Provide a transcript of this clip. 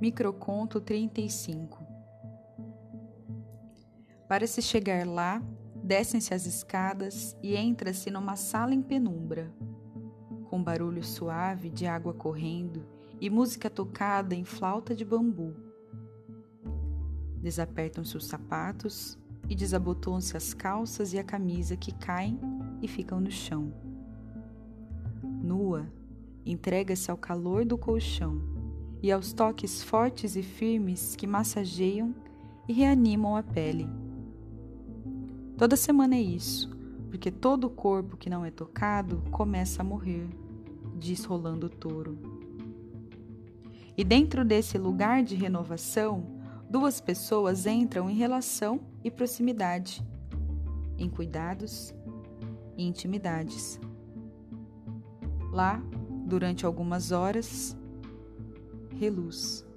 Microconto 35 Para se chegar lá, descem-se as escadas e entra-se numa sala em penumbra, com barulho suave de água correndo e música tocada em flauta de bambu. Desapertam-se os sapatos e desabotoam-se as calças e a camisa que caem e ficam no chão. Nua, entrega-se ao calor do colchão e aos toques fortes e firmes que massageiam e reanimam a pele. Toda semana é isso, porque todo o corpo que não é tocado começa a morrer, diz Rolando Touro. E dentro desse lugar de renovação, duas pessoas entram em relação e proximidade, em cuidados e intimidades. Lá, durante algumas horas, reluz.